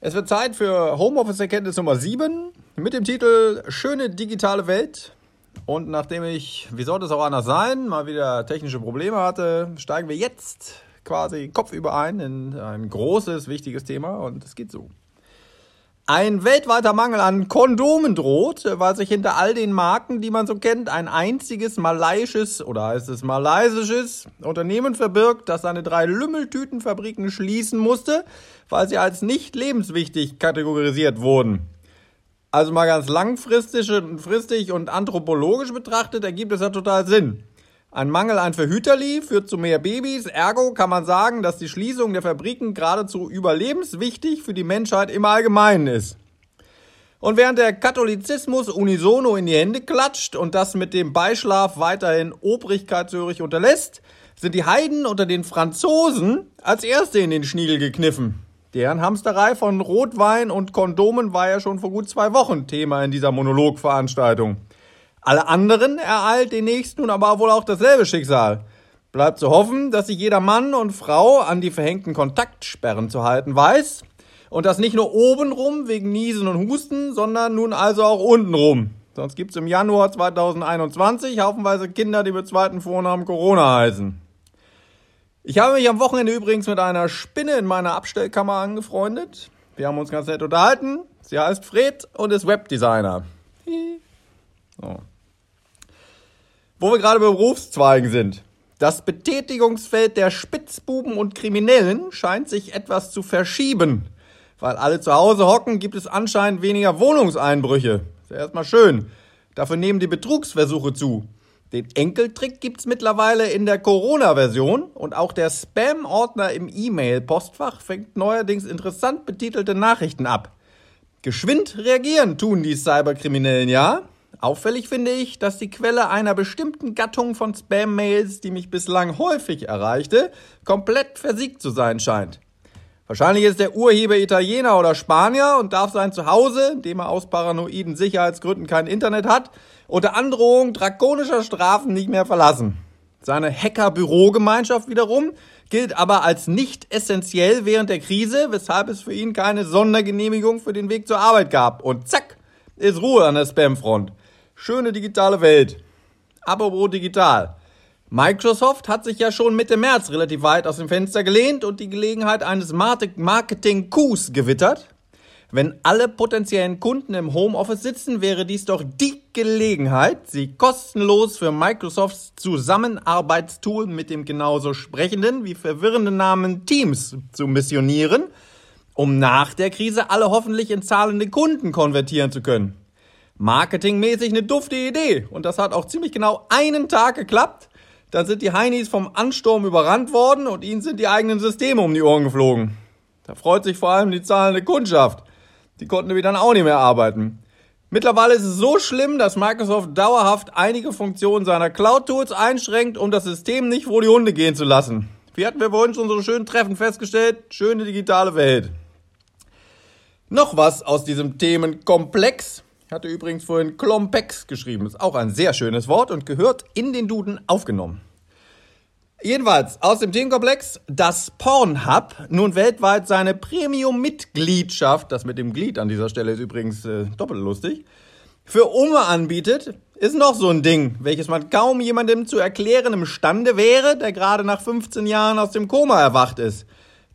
Es wird Zeit für Homeoffice-Erkenntnis Nummer 7 mit dem Titel Schöne digitale Welt. Und nachdem ich, wie sollte es auch anders sein, mal wieder technische Probleme hatte, steigen wir jetzt quasi kopfüber ein in ein großes, wichtiges Thema und es geht so. Ein weltweiter Mangel an Kondomen droht, weil sich hinter all den Marken, die man so kennt, ein einziges malaiisches oder heißt es malaysisches Unternehmen verbirgt, das seine drei Lümmeltütenfabriken schließen musste, weil sie als nicht lebenswichtig kategorisiert wurden. Also mal ganz langfristig und anthropologisch betrachtet ergibt es ja total Sinn. Ein Mangel an Verhüterli führt zu mehr Babys, ergo kann man sagen, dass die Schließung der Fabriken geradezu überlebenswichtig für die Menschheit im Allgemeinen ist. Und während der Katholizismus unisono in die Hände klatscht und das mit dem Beischlaf weiterhin obrigkeitshörig unterlässt, sind die Heiden unter den Franzosen als Erste in den Schniedel gekniffen. Deren Hamsterei von Rotwein und Kondomen war ja schon vor gut zwei Wochen Thema in dieser Monologveranstaltung. Alle anderen ereilt demnächst nun aber wohl auch dasselbe Schicksal. Bleibt zu hoffen, dass sich jeder Mann und Frau an die verhängten Kontaktsperren zu halten weiß und das nicht nur obenrum wegen Niesen und Husten, sondern nun also auch untenrum. Sonst gibt's im Januar 2021 haufenweise Kinder, die mit zweiten Vornamen Corona heißen. Ich habe mich am Wochenende übrigens mit einer Spinne in meiner Abstellkammer angefreundet. Wir haben uns ganz nett unterhalten. Sie heißt Fred und ist Webdesigner. So. Wo wir gerade bei Berufszweigen sind. Das Betätigungsfeld der Spitzbuben und Kriminellen scheint sich etwas zu verschieben. Weil alle zu Hause hocken, gibt es anscheinend weniger Wohnungseinbrüche. Ist ja erstmal schön. Dafür nehmen die Betrugsversuche zu. Den Enkeltrick gibt's mittlerweile in der Corona-Version und auch der Spam-Ordner im E-Mail-Postfach fängt neuerdings interessant betitelte Nachrichten ab. Geschwind reagieren tun die Cyberkriminellen ja, Auffällig finde ich, dass die Quelle einer bestimmten Gattung von Spam-Mails, die mich bislang häufig erreichte, komplett versiegt zu sein scheint. Wahrscheinlich ist der Urheber Italiener oder Spanier und darf sein Zuhause, in dem er aus paranoiden Sicherheitsgründen kein Internet hat, unter Androhung drakonischer Strafen nicht mehr verlassen. Seine Hacker-Bürogemeinschaft wiederum gilt aber als nicht essentiell während der Krise, weshalb es für ihn keine Sondergenehmigung für den Weg zur Arbeit gab. Und zack, ist Ruhe an der Spamfront. Schöne digitale Welt. Apropos digital. Microsoft hat sich ja schon Mitte März relativ weit aus dem Fenster gelehnt und die Gelegenheit eines Marketing-Coups gewittert. Wenn alle potenziellen Kunden im Homeoffice sitzen, wäre dies doch die Gelegenheit, sie kostenlos für Microsofts Zusammenarbeitstool mit dem genauso sprechenden wie verwirrenden Namen Teams zu missionieren, um nach der Krise alle hoffentlich in zahlende Kunden konvertieren zu können marketingmäßig eine dufte Idee. Und das hat auch ziemlich genau einen Tag geklappt. Dann sind die Heinis vom Ansturm überrannt worden und ihnen sind die eigenen Systeme um die Ohren geflogen. Da freut sich vor allem die zahlende Kundschaft. Die konnten nämlich dann auch nicht mehr arbeiten. Mittlerweile ist es so schlimm, dass Microsoft dauerhaft einige Funktionen seiner Cloud-Tools einschränkt, um das System nicht vor die Hunde gehen zu lassen. Wie hatten wir vorhin schon so schön treffend festgestellt, schöne digitale Welt. Noch was aus diesem Themenkomplex. Ich hatte übrigens vorhin Klompex geschrieben. Ist auch ein sehr schönes Wort und gehört in den Duden aufgenommen. Jedenfalls aus dem Themenkomplex, dass Pornhub nun weltweit seine Premium-Mitgliedschaft, das mit dem Glied an dieser Stelle ist übrigens äh, doppelt lustig, für Umme anbietet, ist noch so ein Ding, welches man kaum jemandem zu erklären imstande wäre, der gerade nach 15 Jahren aus dem Koma erwacht ist.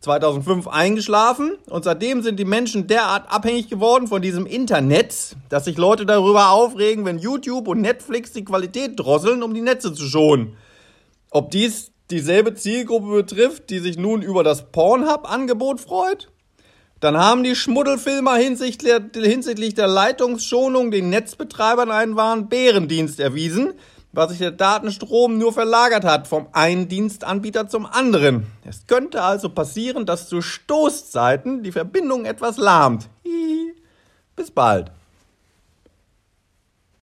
2005 eingeschlafen und seitdem sind die Menschen derart abhängig geworden von diesem Internet, dass sich Leute darüber aufregen, wenn YouTube und Netflix die Qualität drosseln, um die Netze zu schonen. Ob dies dieselbe Zielgruppe betrifft, die sich nun über das Pornhub-Angebot freut? Dann haben die Schmuddelfilmer hinsichtlich der Leitungsschonung den Netzbetreibern einen wahren Bärendienst erwiesen, was sich der Datenstrom nur verlagert hat vom einen Dienstanbieter zum anderen. Es könnte also passieren, dass zu Stoßzeiten die Verbindung etwas lahmt. Hihi. Bis bald.